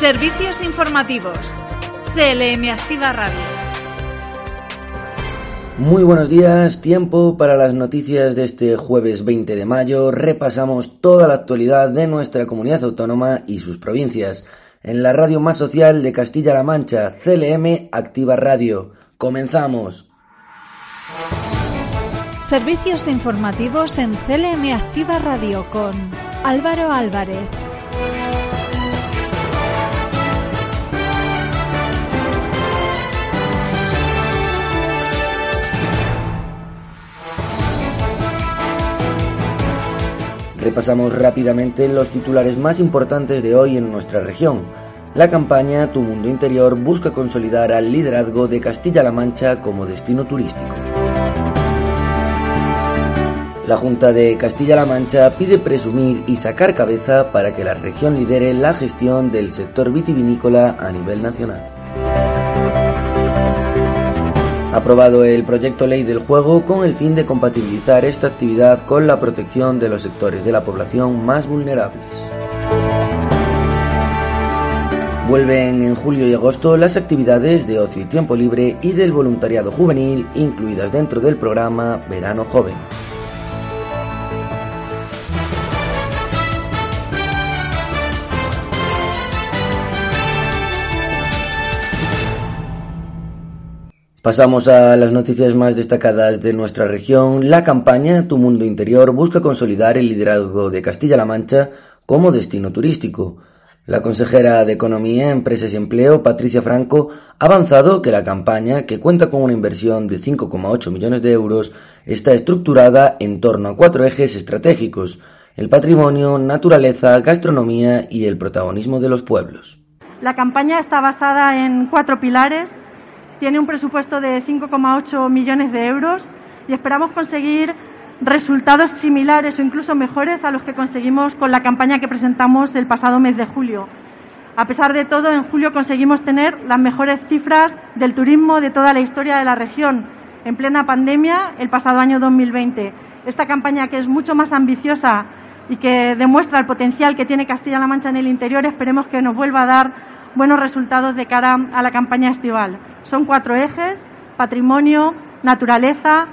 Servicios informativos. CLM Activa Radio. Muy buenos días, tiempo para las noticias de este jueves 20 de mayo. Repasamos toda la actualidad de nuestra comunidad autónoma y sus provincias. En la radio más social de Castilla-La Mancha, CLM Activa Radio. Comenzamos. Servicios informativos en CLM Activa Radio con Álvaro Álvarez. Repasamos rápidamente los titulares más importantes de hoy en nuestra región. La campaña Tu Mundo Interior busca consolidar al liderazgo de Castilla-La Mancha como destino turístico. La Junta de Castilla-La Mancha pide presumir y sacar cabeza para que la región lidere la gestión del sector vitivinícola a nivel nacional aprobado el proyecto ley del juego con el fin de compatibilizar esta actividad con la protección de los sectores de la población más vulnerables. Vuelven en julio y agosto las actividades de ocio y tiempo libre y del voluntariado juvenil incluidas dentro del programa Verano Joven. Pasamos a las noticias más destacadas de nuestra región. La campaña Tu Mundo Interior busca consolidar el liderazgo de Castilla-La Mancha como destino turístico. La consejera de Economía, Empresas y Empleo, Patricia Franco, ha avanzado que la campaña, que cuenta con una inversión de 5,8 millones de euros, está estructurada en torno a cuatro ejes estratégicos, el patrimonio, naturaleza, gastronomía y el protagonismo de los pueblos. La campaña está basada en cuatro pilares tiene un presupuesto de 5,8 millones de euros y esperamos conseguir resultados similares o incluso mejores a los que conseguimos con la campaña que presentamos el pasado mes de julio. A pesar de todo, en julio conseguimos tener las mejores cifras del turismo de toda la historia de la región, en plena pandemia, el pasado año 2020. Esta campaña, que es mucho más ambiciosa y que demuestra el potencial que tiene Castilla-La Mancha en el interior, esperemos que nos vuelva a dar buenos resultados de cara a la campaña estival. Son cuatro ejes, patrimonio, naturaleza,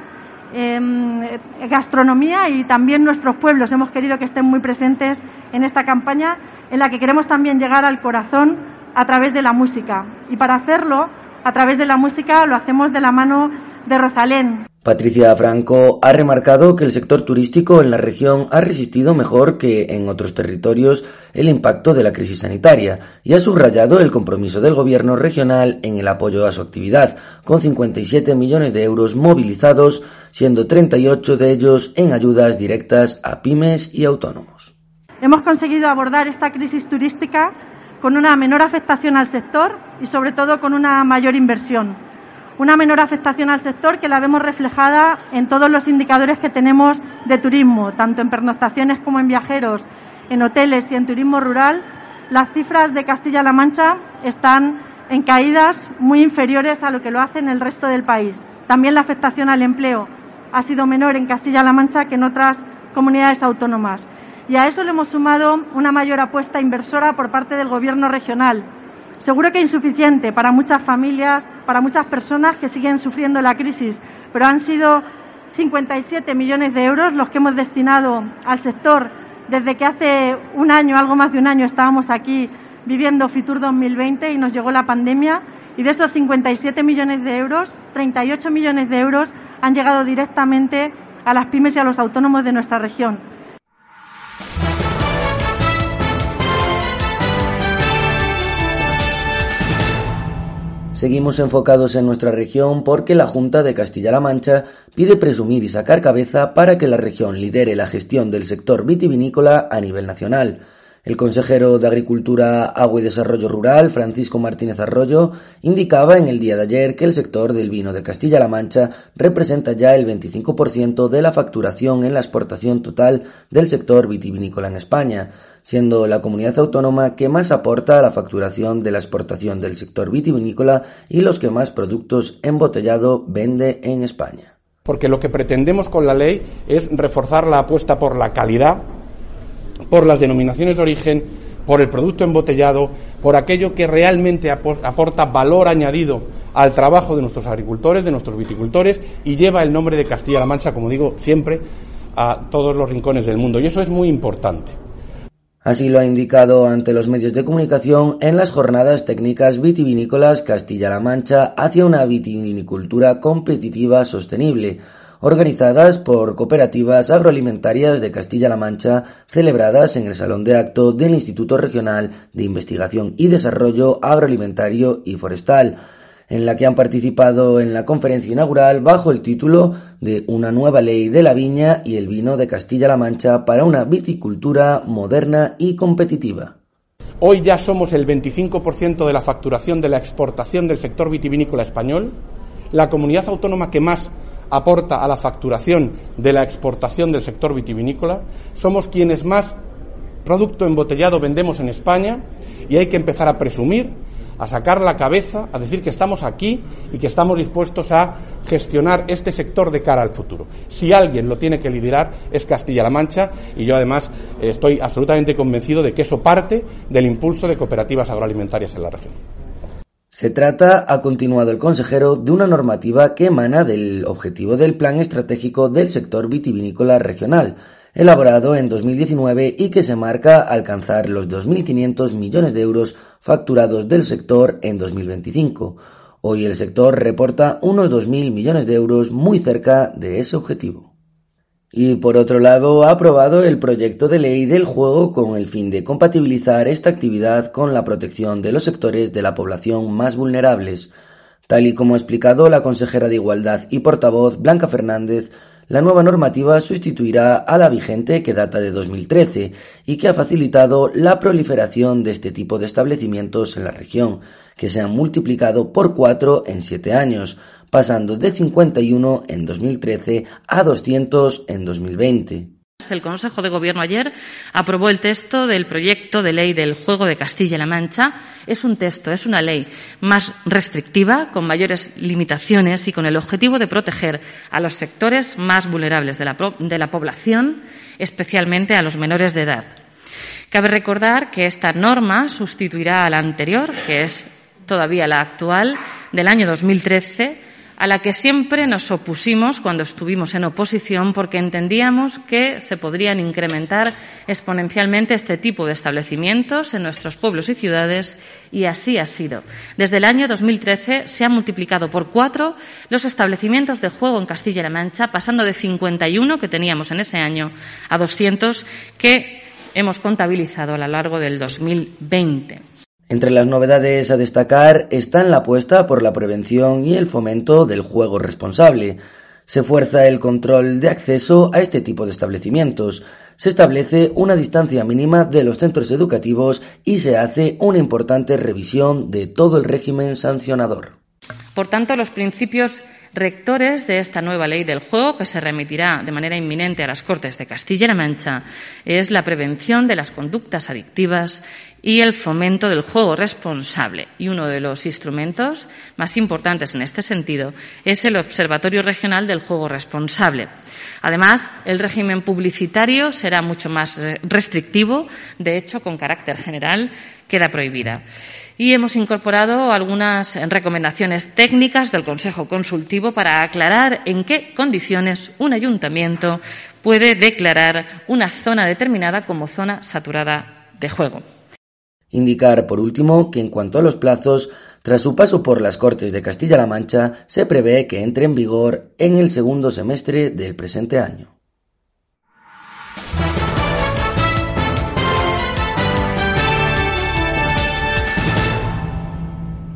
em, gastronomía y también nuestros pueblos. Hemos querido que estén muy presentes en esta campaña en la que queremos también llegar al corazón a través de la música. Y para hacerlo, a través de la música, lo hacemos de la mano de Rosalén. Patricia Franco ha remarcado que el sector turístico en la región ha resistido mejor que en otros territorios el impacto de la crisis sanitaria y ha subrayado el compromiso del gobierno regional en el apoyo a su actividad, con 57 millones de euros movilizados, siendo 38 de ellos en ayudas directas a pymes y autónomos. Hemos conseguido abordar esta crisis turística con una menor afectación al sector y sobre todo con una mayor inversión una menor afectación al sector que la vemos reflejada en todos los indicadores que tenemos de turismo, tanto en pernoctaciones como en viajeros, en hoteles y en turismo rural. Las cifras de Castilla-La Mancha están en caídas muy inferiores a lo que lo hace en el resto del país. También la afectación al empleo ha sido menor en Castilla-La Mancha que en otras comunidades autónomas. Y a eso le hemos sumado una mayor apuesta inversora por parte del Gobierno regional, Seguro que insuficiente para muchas familias, para muchas personas que siguen sufriendo la crisis, pero han sido 57 millones de euros los que hemos destinado al sector desde que hace un año, algo más de un año, estábamos aquí viviendo Fitur 2020 y nos llegó la pandemia. Y de esos 57 millones de euros, 38 millones de euros han llegado directamente a las pymes y a los autónomos de nuestra región. Seguimos enfocados en nuestra región porque la Junta de Castilla-La Mancha pide presumir y sacar cabeza para que la región lidere la gestión del sector vitivinícola a nivel nacional. El consejero de Agricultura, Agua y Desarrollo Rural, Francisco Martínez Arroyo, indicaba en el día de ayer que el sector del vino de Castilla-La Mancha representa ya el 25% de la facturación en la exportación total del sector vitivinícola en España, siendo la comunidad autónoma que más aporta a la facturación de la exportación del sector vitivinícola y los que más productos embotellado vende en España. Porque lo que pretendemos con la ley es reforzar la apuesta por la calidad por las denominaciones de origen, por el producto embotellado, por aquello que realmente aporta valor añadido al trabajo de nuestros agricultores, de nuestros viticultores y lleva el nombre de Castilla-La Mancha, como digo siempre, a todos los rincones del mundo. Y eso es muy importante. Así lo ha indicado ante los medios de comunicación en las jornadas técnicas vitivinícolas Castilla-La Mancha hacia una vitivinicultura competitiva sostenible, organizadas por cooperativas agroalimentarias de Castilla-La Mancha, celebradas en el Salón de Acto del Instituto Regional de Investigación y Desarrollo Agroalimentario y Forestal, en la que han participado en la conferencia inaugural bajo el título de Una nueva ley de la viña y el vino de Castilla-La Mancha para una viticultura moderna y competitiva. Hoy ya somos el 25% de la facturación de la exportación del sector vitivinícola español, la comunidad autónoma que más aporta a la facturación de la exportación del sector vitivinícola, somos quienes más producto embotellado vendemos en España y hay que empezar a presumir a sacar la cabeza, a decir que estamos aquí y que estamos dispuestos a gestionar este sector de cara al futuro. Si alguien lo tiene que liderar es Castilla-La Mancha y yo además estoy absolutamente convencido de que eso parte del impulso de cooperativas agroalimentarias en la región. Se trata, ha continuado el consejero, de una normativa que emana del objetivo del Plan Estratégico del Sector Vitivinícola Regional, elaborado en 2019 y que se marca alcanzar los 2.500 millones de euros facturados del sector en 2025. Hoy el sector reporta unos 2.000 millones de euros muy cerca de ese objetivo. Y por otro lado, ha aprobado el proyecto de ley del juego con el fin de compatibilizar esta actividad con la protección de los sectores de la población más vulnerables. Tal y como ha explicado la consejera de Igualdad y portavoz Blanca Fernández, la nueva normativa sustituirá a la vigente que data de 2013 y que ha facilitado la proliferación de este tipo de establecimientos en la región, que se han multiplicado por cuatro en siete años, pasando de 51 en 2013 a 200 en 2020. El Consejo de Gobierno ayer aprobó el texto del proyecto de ley del juego de Castilla-La Mancha. Es un texto, es una ley más restrictiva, con mayores limitaciones y con el objetivo de proteger a los sectores más vulnerables de la, de la población, especialmente a los menores de edad. Cabe recordar que esta norma sustituirá a la anterior, que es todavía la actual, del año 2013, a la que siempre nos opusimos cuando estuvimos en oposición porque entendíamos que se podrían incrementar exponencialmente este tipo de establecimientos en nuestros pueblos y ciudades y así ha sido. Desde el año 2013 se han multiplicado por cuatro los establecimientos de juego en Castilla-La Mancha, pasando de 51 que teníamos en ese año a 200 que hemos contabilizado a lo largo del 2020. Entre las novedades a destacar están la apuesta por la prevención y el fomento del juego responsable. Se fuerza el control de acceso a este tipo de establecimientos, se establece una distancia mínima de los centros educativos y se hace una importante revisión de todo el régimen sancionador. Por tanto, los principios rectores de esta nueva ley del juego, que se remitirá de manera inminente a las Cortes de Castilla-La Mancha, es la prevención de las conductas adictivas y el fomento del juego responsable. Y uno de los instrumentos más importantes en este sentido es el Observatorio Regional del Juego Responsable. Además, el régimen publicitario será mucho más restrictivo, de hecho, con carácter general, queda prohibida y hemos incorporado algunas recomendaciones técnicas del Consejo Consultivo para aclarar en qué condiciones un ayuntamiento puede declarar una zona determinada como zona saturada de juego. Indicar, por último, que en cuanto a los plazos, tras su paso por las Cortes de Castilla-La Mancha, se prevé que entre en vigor en el segundo semestre del presente año.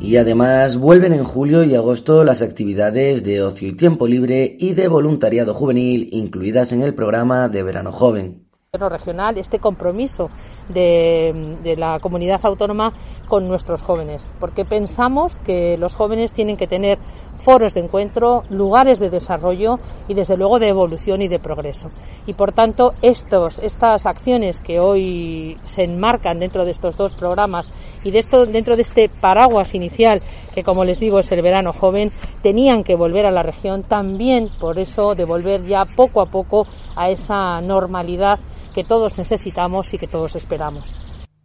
Y además vuelven en julio y agosto las actividades de ocio y tiempo libre y de voluntariado juvenil incluidas en el programa de Verano Joven regional, este compromiso de, de, la comunidad autónoma con nuestros jóvenes, porque pensamos que los jóvenes tienen que tener foros de encuentro, lugares de desarrollo y desde luego de evolución y de progreso. Y por tanto, estos, estas acciones que hoy se enmarcan dentro de estos dos programas y de esto, dentro de este paraguas inicial, que como les digo es el verano joven, tenían que volver a la región también, por eso de volver ya poco a poco a esa normalidad que todos necesitamos y que todos esperamos.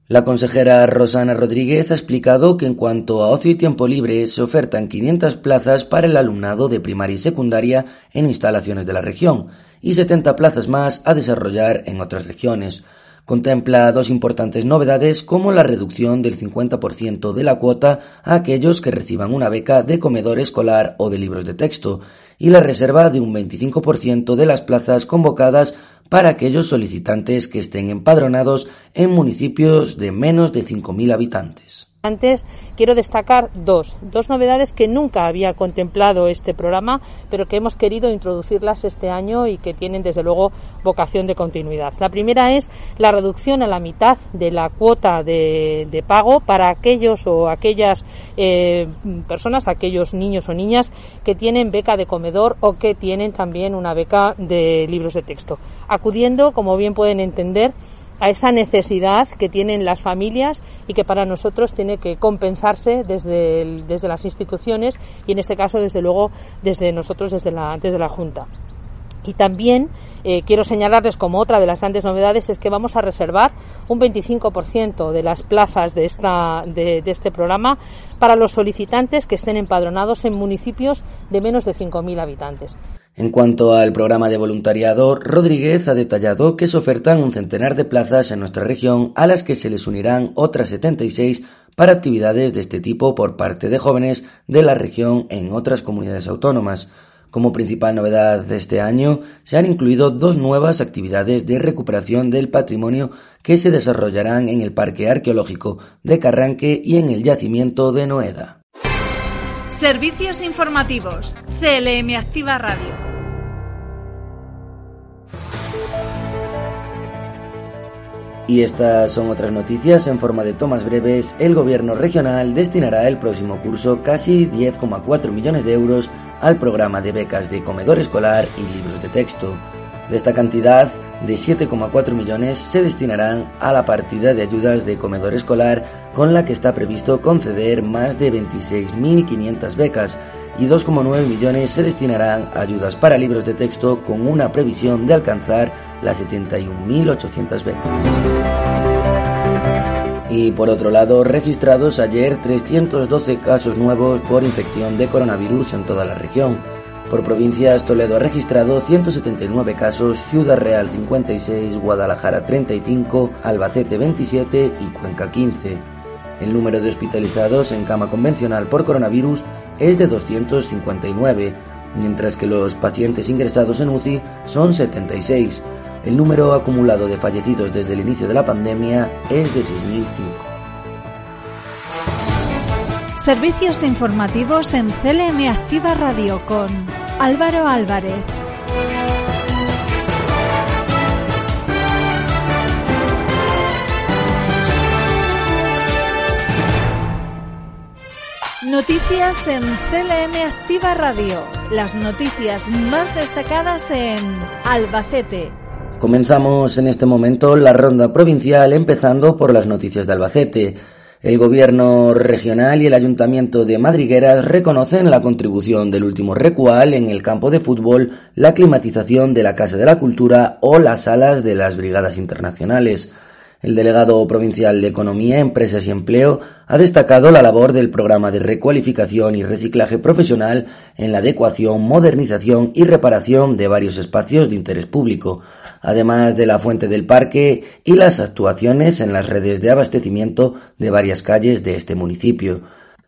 La consejera Rosana Rodríguez ha explicado que en cuanto a ocio y tiempo libre se ofertan 500 plazas para el alumnado de primaria y secundaria en instalaciones de la región y 70 plazas más a desarrollar en otras regiones. Contempla dos importantes novedades como la reducción del 50% de la cuota a aquellos que reciban una beca de comedor escolar o de libros de texto y la reserva de un 25% de las plazas convocadas para aquellos solicitantes que estén empadronados en municipios de menos de 5.000 habitantes. Antes quiero destacar dos, dos novedades que nunca había contemplado este programa, pero que hemos querido introducirlas este año y que tienen desde luego vocación de continuidad. La primera es la reducción a la mitad de la cuota de, pago para aquellos o aquellas eh, personas, aquellos niños o niñas que tienen beca de comedor o que tienen también una beca de libros de texto, acudiendo, como bien pueden entender, a esa necesidad que tienen las familias y que para nosotros tiene que compensarse desde, desde las instituciones y en este caso desde luego desde nosotros desde la, desde la Junta. Y también eh, quiero señalarles como otra de las grandes novedades es que vamos a reservar un 25% de las plazas de, esta, de, este programa para los solicitantes que estén empadronados en municipios de menos de 5.000 habitantes. En cuanto al programa de voluntariado, Rodríguez ha detallado que se ofertan un centenar de plazas en nuestra región a las que se les unirán otras 76 para actividades de este tipo por parte de jóvenes de la región en otras comunidades autónomas. Como principal novedad de este año, se han incluido dos nuevas actividades de recuperación del patrimonio que se desarrollarán en el Parque Arqueológico de Carranque y en el yacimiento de Noeda. Servicios informativos. CLM Activa Radio. Y estas son otras noticias en forma de tomas breves. El gobierno regional destinará el próximo curso casi 10,4 millones de euros al programa de becas de comedor escolar y libros de texto. De esta cantidad, de 7,4 millones se destinarán a la partida de ayudas de comedor escolar con la que está previsto conceder más de 26.500 becas y 2,9 millones se destinarán a ayudas para libros de texto con una previsión de alcanzar las 71.800 becas. Y por otro lado, registrados ayer 312 casos nuevos por infección de coronavirus en toda la región por provincias, Toledo ha registrado 179 casos, Ciudad Real 56, Guadalajara 35, Albacete 27 y Cuenca 15. El número de hospitalizados en cama convencional por coronavirus es de 259, mientras que los pacientes ingresados en UCI son 76. El número acumulado de fallecidos desde el inicio de la pandemia es de 6.005. Servicios informativos en CLM Activa Radio con Álvaro Álvarez. Noticias en CLM Activa Radio. Las noticias más destacadas en Albacete. Comenzamos en este momento la ronda provincial empezando por las noticias de Albacete. El gobierno regional y el ayuntamiento de Madrigueras reconocen la contribución del último recual en el campo de fútbol, la climatización de la Casa de la Cultura o las salas de las brigadas internacionales. El delegado provincial de Economía, Empresas y Empleo ha destacado la labor del programa de recualificación y reciclaje profesional en la adecuación, modernización y reparación de varios espacios de interés público, además de la fuente del parque y las actuaciones en las redes de abastecimiento de varias calles de este municipio.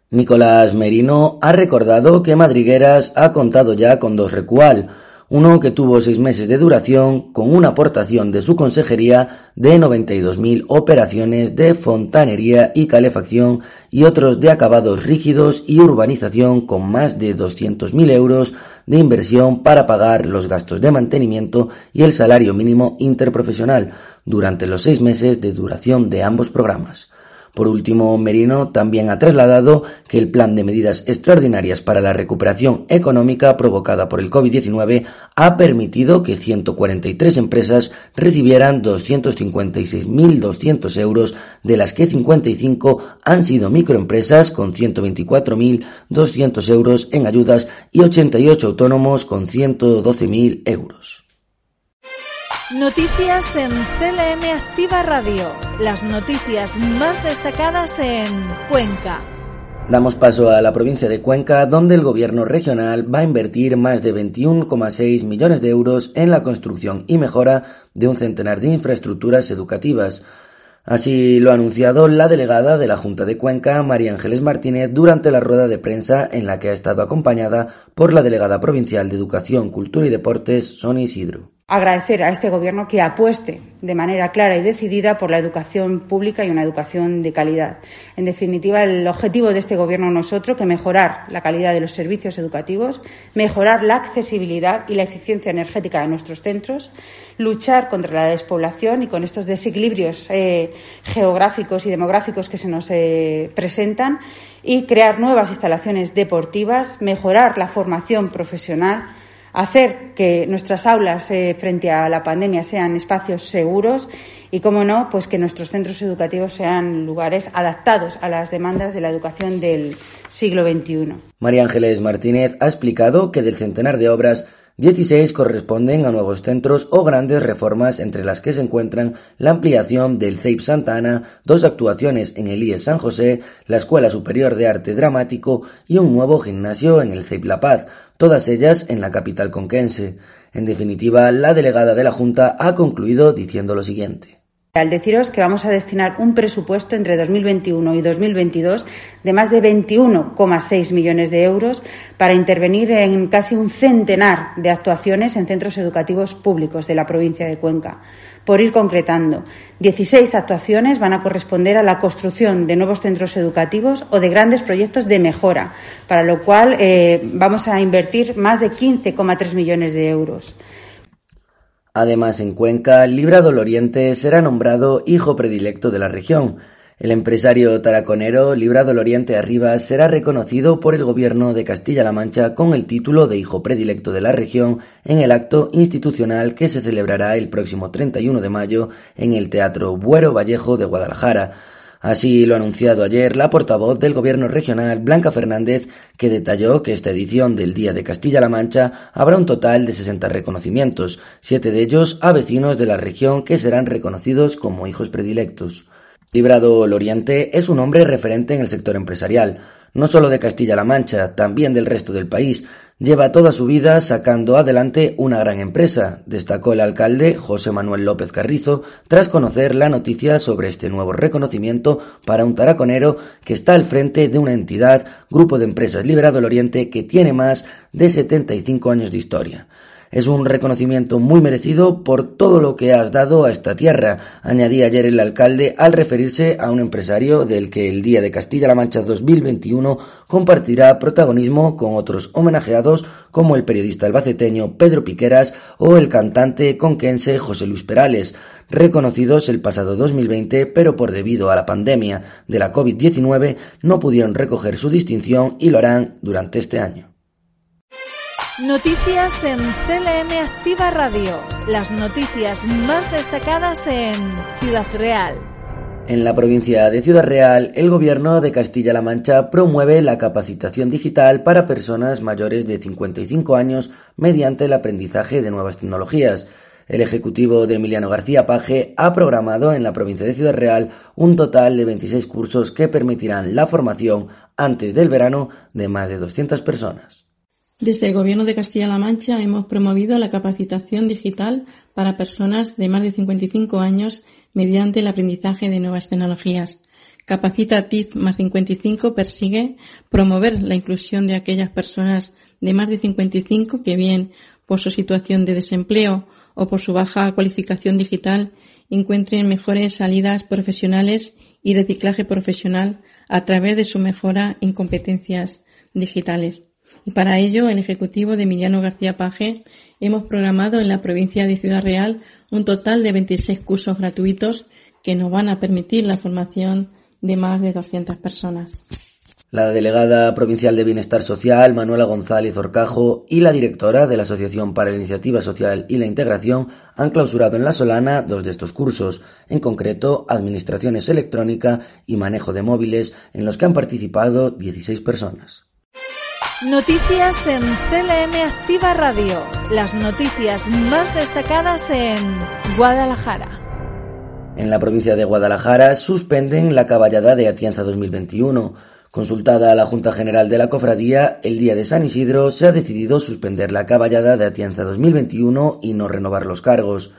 Nicolás Merino ha recordado que Madrigueras ha contado ya con dos recual, uno que tuvo seis meses de duración con una aportación de su consejería de 92.000 operaciones de fontanería y calefacción y otros de acabados rígidos y urbanización con más de 200.000 euros de inversión para pagar los gastos de mantenimiento y el salario mínimo interprofesional durante los seis meses de duración de ambos programas. Por último, Merino también ha trasladado que el plan de medidas extraordinarias para la recuperación económica provocada por el COVID-19 ha permitido que 143 empresas recibieran 256.200 euros, de las que 55 han sido microempresas con 124.200 euros en ayudas y 88 autónomos con 112.000 euros. Noticias en CLM Activa Radio. Las noticias más destacadas en Cuenca. Damos paso a la provincia de Cuenca, donde el gobierno regional va a invertir más de 21,6 millones de euros en la construcción y mejora de un centenar de infraestructuras educativas. Así lo ha anunciado la delegada de la Junta de Cuenca, María Ángeles Martínez, durante la rueda de prensa en la que ha estado acompañada por la delegada provincial de Educación, Cultura y Deportes, Sonia Isidro agradecer a este Gobierno que apueste de manera clara y decidida por la educación pública y una educación de calidad. En definitiva, el objetivo de este Gobierno no es otro que mejorar la calidad de los servicios educativos, mejorar la accesibilidad y la eficiencia energética de nuestros centros, luchar contra la despoblación y con estos desequilibrios eh, geográficos y demográficos que se nos eh, presentan y crear nuevas instalaciones deportivas, mejorar la formación profesional hacer que nuestras aulas eh, frente a la pandemia sean espacios seguros y, como no, pues que nuestros centros educativos sean lugares adaptados a las demandas de la educación del siglo XXI. María Ángeles Martínez ha explicado que del centenar de obras 16 corresponden a nuevos centros o grandes reformas entre las que se encuentran la ampliación del CEIP Santa Ana, dos actuaciones en el IES San José, la Escuela Superior de Arte Dramático y un nuevo gimnasio en el CEIP La Paz, todas ellas en la capital conquense. En definitiva, la delegada de la Junta ha concluido diciendo lo siguiente. Al deciros que vamos a destinar un presupuesto entre 2021 y 2022 de más de 21,6 millones de euros para intervenir en casi un centenar de actuaciones en centros educativos públicos de la provincia de Cuenca. Por ir concretando, 16 actuaciones van a corresponder a la construcción de nuevos centros educativos o de grandes proyectos de mejora, para lo cual eh, vamos a invertir más de 15,3 millones de euros. Además, en Cuenca, Libra Oriente será nombrado hijo predilecto de la región. El empresario taraconero Librado Oriente Arribas será reconocido por el gobierno de Castilla-La Mancha con el título de hijo predilecto de la región en el acto institucional que se celebrará el próximo 31 de mayo en el Teatro Buero Vallejo de Guadalajara. Así lo ha anunciado ayer la portavoz del Gobierno regional, Blanca Fernández, que detalló que esta edición del Día de Castilla-La Mancha habrá un total de 60 reconocimientos, siete de ellos a vecinos de la región que serán reconocidos como hijos predilectos. Librado Loriente es un hombre referente en el sector empresarial, no solo de Castilla-La Mancha, también del resto del país, Lleva toda su vida sacando adelante una gran empresa, destacó el alcalde José Manuel López Carrizo tras conocer la noticia sobre este nuevo reconocimiento para un taraconero que está al frente de una entidad, Grupo de Empresas Liberado del Oriente, que tiene más de 75 años de historia. Es un reconocimiento muy merecido por todo lo que has dado a esta tierra, añadía ayer el alcalde al referirse a un empresario del que el Día de Castilla-La Mancha 2021 compartirá protagonismo con otros homenajeados como el periodista albaceteño Pedro Piqueras o el cantante conquense José Luis Perales, reconocidos el pasado 2020, pero por debido a la pandemia de la COVID-19 no pudieron recoger su distinción y lo harán durante este año. Noticias en CLM Activa Radio. Las noticias más destacadas en Ciudad Real. En la provincia de Ciudad Real, el gobierno de Castilla-La Mancha promueve la capacitación digital para personas mayores de 55 años mediante el aprendizaje de nuevas tecnologías. El ejecutivo de Emiliano García Paje ha programado en la provincia de Ciudad Real un total de 26 cursos que permitirán la formación antes del verano de más de 200 personas. Desde el Gobierno de Castilla-La Mancha hemos promovido la capacitación digital para personas de más de 55 años mediante el aprendizaje de nuevas tecnologías. Capacita TIF más 55 persigue promover la inclusión de aquellas personas de más de 55 que bien por su situación de desempleo o por su baja cualificación digital encuentren mejores salidas profesionales y reciclaje profesional a través de su mejora en competencias digitales. Y para ello, el Ejecutivo de Emiliano García Paje hemos programado en la provincia de Ciudad Real un total de 26 cursos gratuitos que nos van a permitir la formación de más de 200 personas. La delegada provincial de Bienestar Social, Manuela González Orcajo, y la directora de la Asociación para la Iniciativa Social y la Integración han clausurado en La Solana dos de estos cursos, en concreto Administraciones Electrónica y Manejo de Móviles, en los que han participado 16 personas. Noticias en CLM Activa Radio. Las noticias más destacadas en Guadalajara. En la provincia de Guadalajara suspenden la caballada de Atienza 2021. Consultada a la Junta General de la Cofradía, el día de San Isidro se ha decidido suspender la caballada de Atienza 2021 y no renovar los cargos.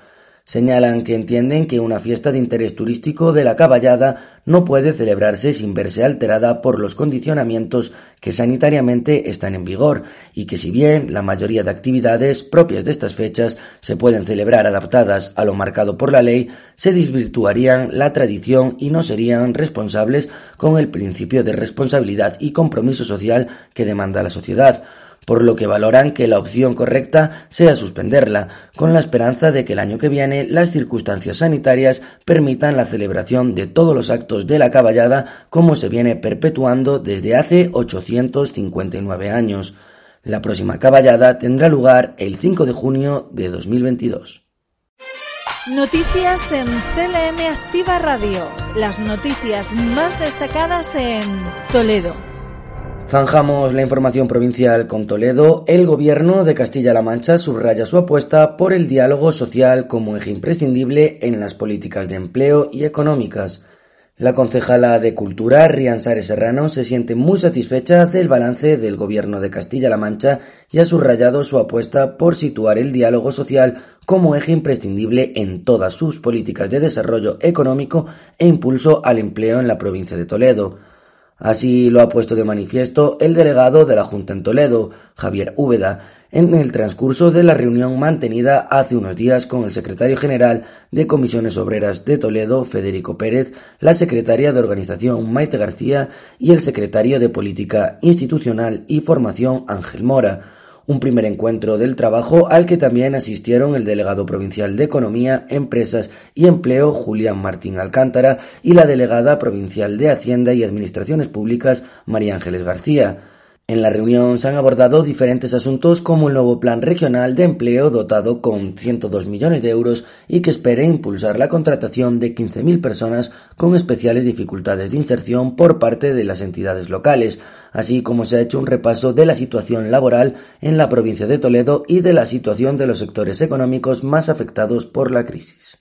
Señalan que entienden que una fiesta de interés turístico de la caballada no puede celebrarse sin verse alterada por los condicionamientos que sanitariamente están en vigor y que si bien la mayoría de actividades propias de estas fechas se pueden celebrar adaptadas a lo marcado por la ley, se desvirtuarían la tradición y no serían responsables con el principio de responsabilidad y compromiso social que demanda la sociedad por lo que valoran que la opción correcta sea suspenderla, con la esperanza de que el año que viene las circunstancias sanitarias permitan la celebración de todos los actos de la caballada como se viene perpetuando desde hace 859 años. La próxima caballada tendrá lugar el 5 de junio de 2022. Noticias en CLM Activa Radio. Las noticias más destacadas en Toledo. Zanjamos la información provincial con Toledo. El gobierno de Castilla-La Mancha subraya su apuesta por el diálogo social como eje imprescindible en las políticas de empleo y económicas. La concejala de Cultura, Rian Serrano, se siente muy satisfecha del balance del gobierno de Castilla-La Mancha y ha subrayado su apuesta por situar el diálogo social como eje imprescindible en todas sus políticas de desarrollo económico e impulso al empleo en la provincia de Toledo. Así lo ha puesto de manifiesto el delegado de la Junta en Toledo, Javier Úbeda, en el transcurso de la reunión mantenida hace unos días con el secretario general de Comisiones Obreras de Toledo, Federico Pérez, la secretaria de Organización, Maite García, y el secretario de Política Institucional y Formación, Ángel Mora un primer encuentro del trabajo al que también asistieron el delegado provincial de Economía, Empresas y Empleo, Julián Martín Alcántara, y la delegada provincial de Hacienda y Administraciones Públicas, María Ángeles García. En la reunión se han abordado diferentes asuntos como el nuevo plan regional de empleo dotado con 102 millones de euros y que espera impulsar la contratación de 15.000 personas con especiales dificultades de inserción por parte de las entidades locales, así como se ha hecho un repaso de la situación laboral en la provincia de Toledo y de la situación de los sectores económicos más afectados por la crisis.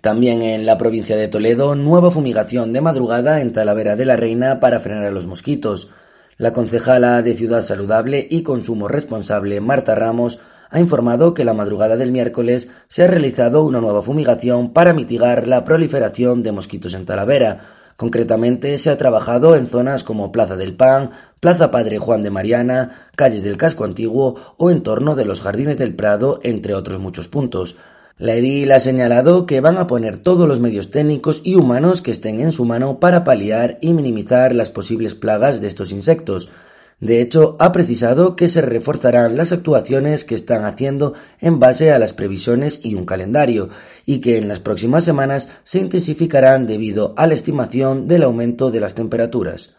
También en la provincia de Toledo, nueva fumigación de madrugada en Talavera de la Reina para frenar a los mosquitos. La concejala de Ciudad Saludable y Consumo Responsable, Marta Ramos, ha informado que la madrugada del miércoles se ha realizado una nueva fumigación para mitigar la proliferación de mosquitos en Talavera. Concretamente, se ha trabajado en zonas como Plaza del Pan, Plaza Padre Juan de Mariana, calles del Casco Antiguo o en torno de los Jardines del Prado, entre otros muchos puntos. La edil ha señalado que van a poner todos los medios técnicos y humanos que estén en su mano para paliar y minimizar las posibles plagas de estos insectos. De hecho, ha precisado que se reforzarán las actuaciones que están haciendo en base a las previsiones y un calendario, y que en las próximas semanas se intensificarán debido a la estimación del aumento de las temperaturas.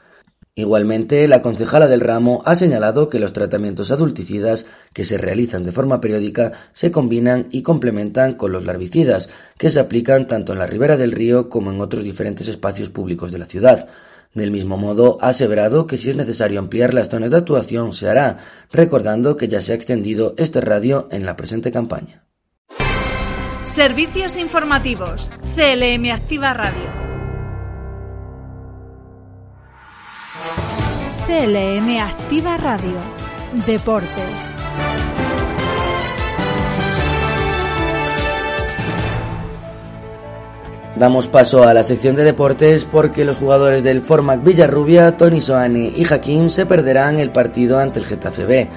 Igualmente, la concejala del ramo ha señalado que los tratamientos adulticidas que se realizan de forma periódica se combinan y complementan con los larvicidas, que se aplican tanto en la ribera del río como en otros diferentes espacios públicos de la ciudad. Del mismo modo, ha aseverado que si es necesario ampliar las zonas de actuación se hará, recordando que ya se ha extendido este radio en la presente campaña. Servicios informativos. CLM Activa Radio. CLM Activa Radio. Deportes. Damos paso a la sección de deportes porque los jugadores del Formac Villarrubia, Tony Soane y Hakim se perderán el partido ante el Getafe.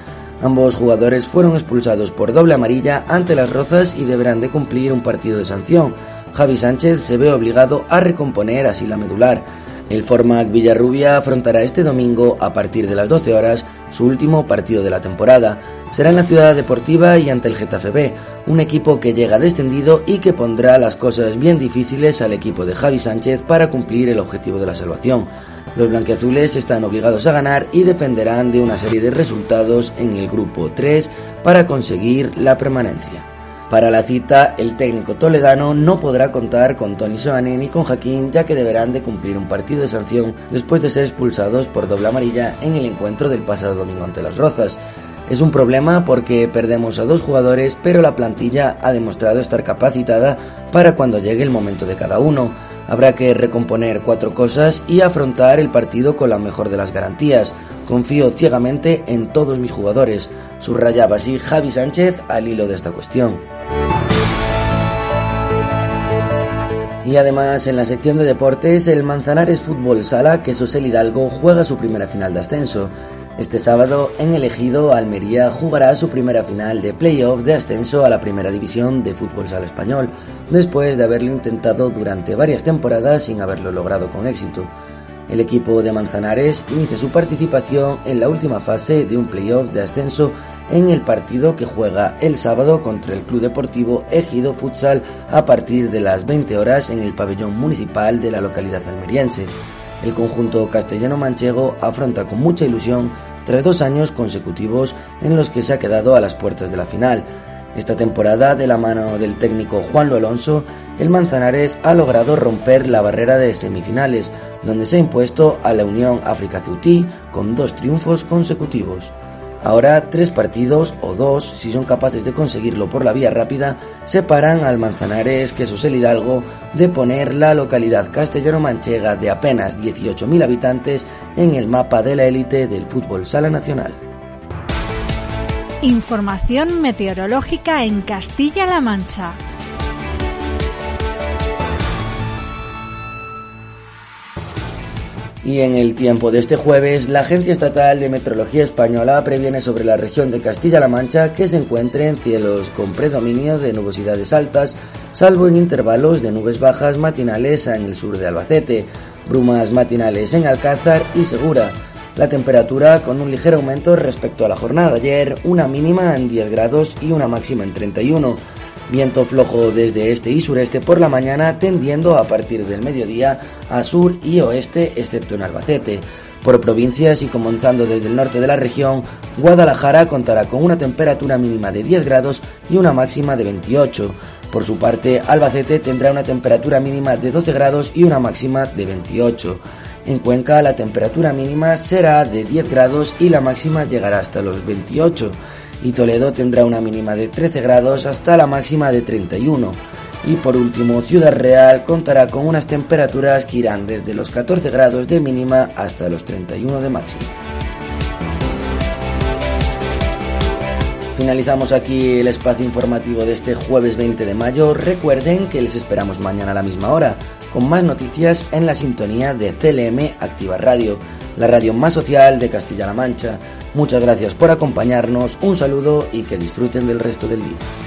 Ambos jugadores fueron expulsados por doble amarilla ante las Rozas y deberán de cumplir un partido de sanción. Javi Sánchez se ve obligado a recomponer así la medular. El Formac Villarrubia afrontará este domingo, a partir de las 12 horas, su último partido de la temporada. Será en la ciudad deportiva y ante el Getafe B, un equipo que llega descendido y que pondrá las cosas bien difíciles al equipo de Javi Sánchez para cumplir el objetivo de la salvación. Los blanqueazules están obligados a ganar y dependerán de una serie de resultados en el grupo 3 para conseguir la permanencia. Para la cita, el técnico toledano no podrá contar con Tony Soane ni con Jaquín, ya que deberán de cumplir un partido de sanción después de ser expulsados por doble amarilla en el encuentro del pasado domingo ante las Rozas. Es un problema porque perdemos a dos jugadores, pero la plantilla ha demostrado estar capacitada para cuando llegue el momento de cada uno. Habrá que recomponer cuatro cosas y afrontar el partido con la mejor de las garantías. Confío ciegamente en todos mis jugadores, subrayaba así Javi Sánchez al hilo de esta cuestión. Y además, en la sección de deportes, el Manzanares Fútbol Sala, que el Hidalgo, juega su primera final de ascenso. Este sábado, en el Ejido, Almería jugará su primera final de playoff de ascenso a la primera división de fútbol sala español, después de haberlo intentado durante varias temporadas sin haberlo logrado con éxito. El equipo de Manzanares inicia su participación en la última fase de un playoff de ascenso en el partido que juega el sábado contra el Club Deportivo Ejido Futsal a partir de las 20 horas en el pabellón municipal de la localidad almeriense. El conjunto castellano-manchego afronta con mucha ilusión tras dos años consecutivos en los que se ha quedado a las puertas de la final. Esta temporada, de la mano del técnico Juan Lo Alonso, el Manzanares ha logrado romper la barrera de semifinales, donde se ha impuesto a la Unión África Ceutí con dos triunfos consecutivos. Ahora, tres partidos o dos, si son capaces de conseguirlo por la vía rápida, separan al Manzanares Quesos el Hidalgo de poner la localidad castellano-manchega de apenas 18.000 habitantes en el mapa de la élite del fútbol sala nacional. Información meteorológica en Castilla-La Mancha. Y en el tiempo de este jueves, la Agencia Estatal de Meteorología Española previene sobre la región de Castilla-La Mancha que se encuentre en cielos con predominio de nubosidades altas, salvo en intervalos de nubes bajas matinales en el sur de Albacete, brumas matinales en Alcázar y Segura. La temperatura con un ligero aumento respecto a la jornada de ayer, una mínima en 10 grados y una máxima en 31. Viento flojo desde este y sureste por la mañana, tendiendo a partir del mediodía a sur y oeste, excepto en Albacete. Por provincias y comenzando desde el norte de la región, Guadalajara contará con una temperatura mínima de 10 grados y una máxima de 28. Por su parte, Albacete tendrá una temperatura mínima de 12 grados y una máxima de 28. En Cuenca la temperatura mínima será de 10 grados y la máxima llegará hasta los 28 y Toledo tendrá una mínima de 13 grados hasta la máxima de 31. Y por último, Ciudad Real contará con unas temperaturas que irán desde los 14 grados de mínima hasta los 31 de máxima. Finalizamos aquí el espacio informativo de este jueves 20 de mayo. Recuerden que les esperamos mañana a la misma hora con más noticias en la sintonía de CLM Activa Radio la radio más social de Castilla-La Mancha. Muchas gracias por acompañarnos, un saludo y que disfruten del resto del día.